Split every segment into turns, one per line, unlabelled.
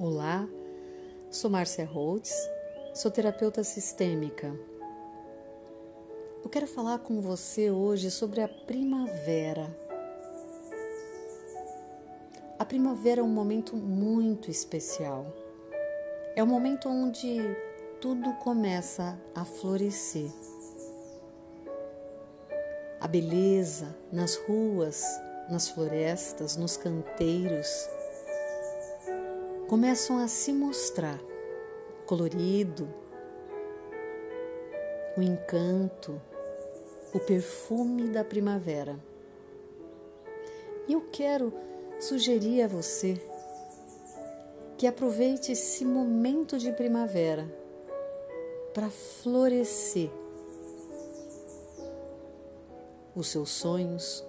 Olá, sou Márcia Holtz, sou terapeuta sistêmica. Eu quero falar com você hoje sobre a primavera. A primavera é um momento muito especial. É o um momento onde tudo começa a florescer. A beleza nas ruas, nas florestas, nos canteiros começam a se mostrar colorido, o encanto, o perfume da primavera. E eu quero sugerir a você que aproveite esse momento de primavera para florescer os seus sonhos,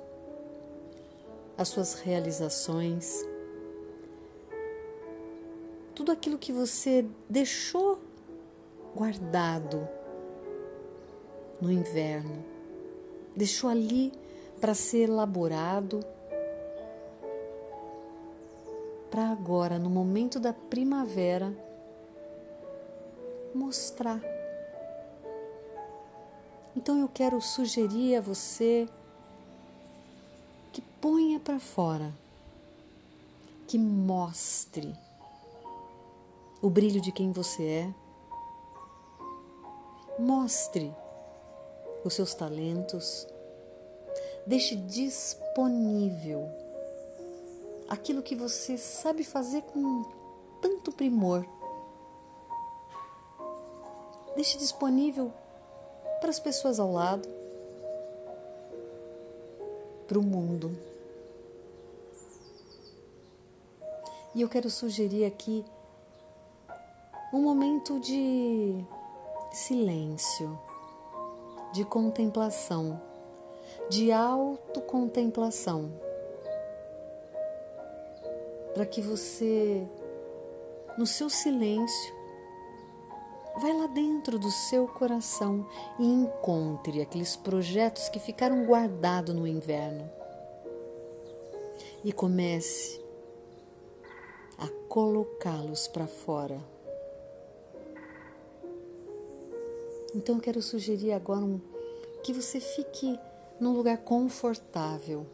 as suas realizações tudo aquilo que você deixou guardado no inverno, deixou ali para ser elaborado, para agora, no momento da primavera, mostrar. Então eu quero sugerir a você que ponha para fora, que mostre o brilho de quem você é. Mostre os seus talentos. Deixe disponível aquilo que você sabe fazer com tanto primor. Deixe disponível para as pessoas ao lado, para o mundo. E eu quero sugerir aqui um momento de silêncio, de contemplação, de autocontemplação, para que você, no seu silêncio, vai lá dentro do seu coração e encontre aqueles projetos que ficaram guardados no inverno e comece a colocá-los para fora. Então eu quero sugerir agora um, que você fique num lugar confortável,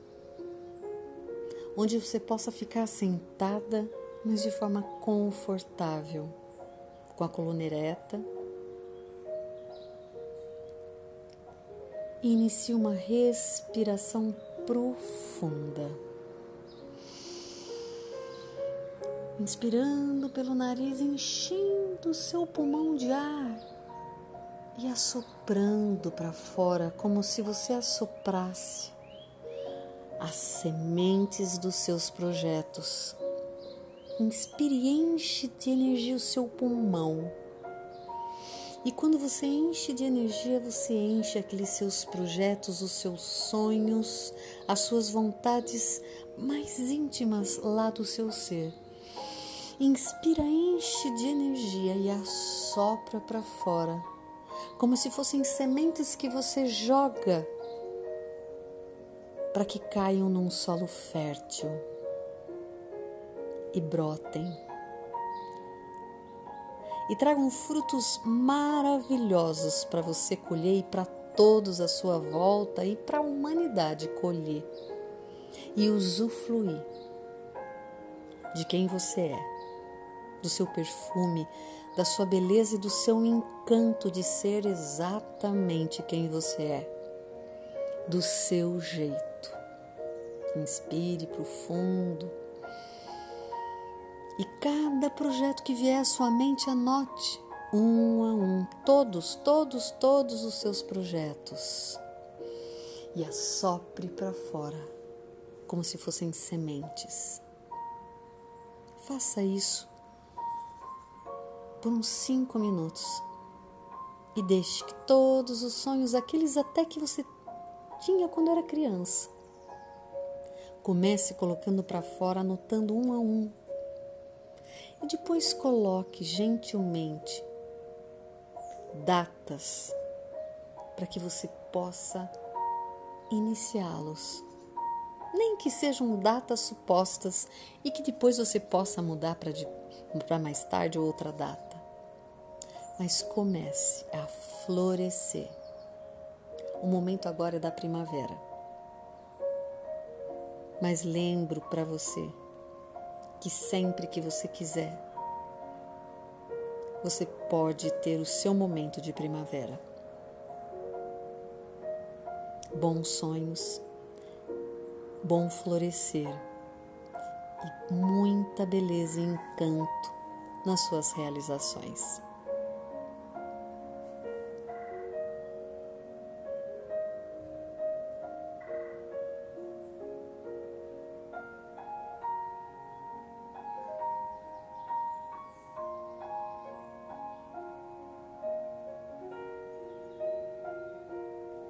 onde você possa ficar sentada, mas de forma confortável, com a coluna ereta. E inicie uma respiração profunda. Inspirando pelo nariz, enchendo o seu pulmão de ar e assoprando para fora como se você assoprasse as sementes dos seus projetos. Inspire enche de energia o seu pulmão. E quando você enche de energia, você enche aqueles seus projetos, os seus sonhos, as suas vontades mais íntimas lá do seu ser. Inspira, enche de energia e assopra para fora como se fossem sementes que você joga para que caiam num solo fértil e brotem. E tragam frutos maravilhosos para você colher e para todos à sua volta e para a humanidade colher e usufruir de quem você é do seu perfume, da sua beleza e do seu encanto de ser exatamente quem você é, do seu jeito. Inspire profundo. E cada projeto que vier à sua mente, anote um a um, todos, todos, todos os seus projetos. E assopre para fora, como se fossem sementes. Faça isso por uns cinco minutos e deixe que todos os sonhos, aqueles até que você tinha quando era criança, comece colocando para fora, anotando um a um. E depois coloque gentilmente datas para que você possa iniciá-los. Nem que sejam datas supostas e que depois você possa mudar para mais tarde ou outra data. Mas comece a florescer. O momento agora é da primavera. Mas lembro para você que sempre que você quiser, você pode ter o seu momento de primavera. Bons sonhos, bom florescer e muita beleza e encanto nas suas realizações.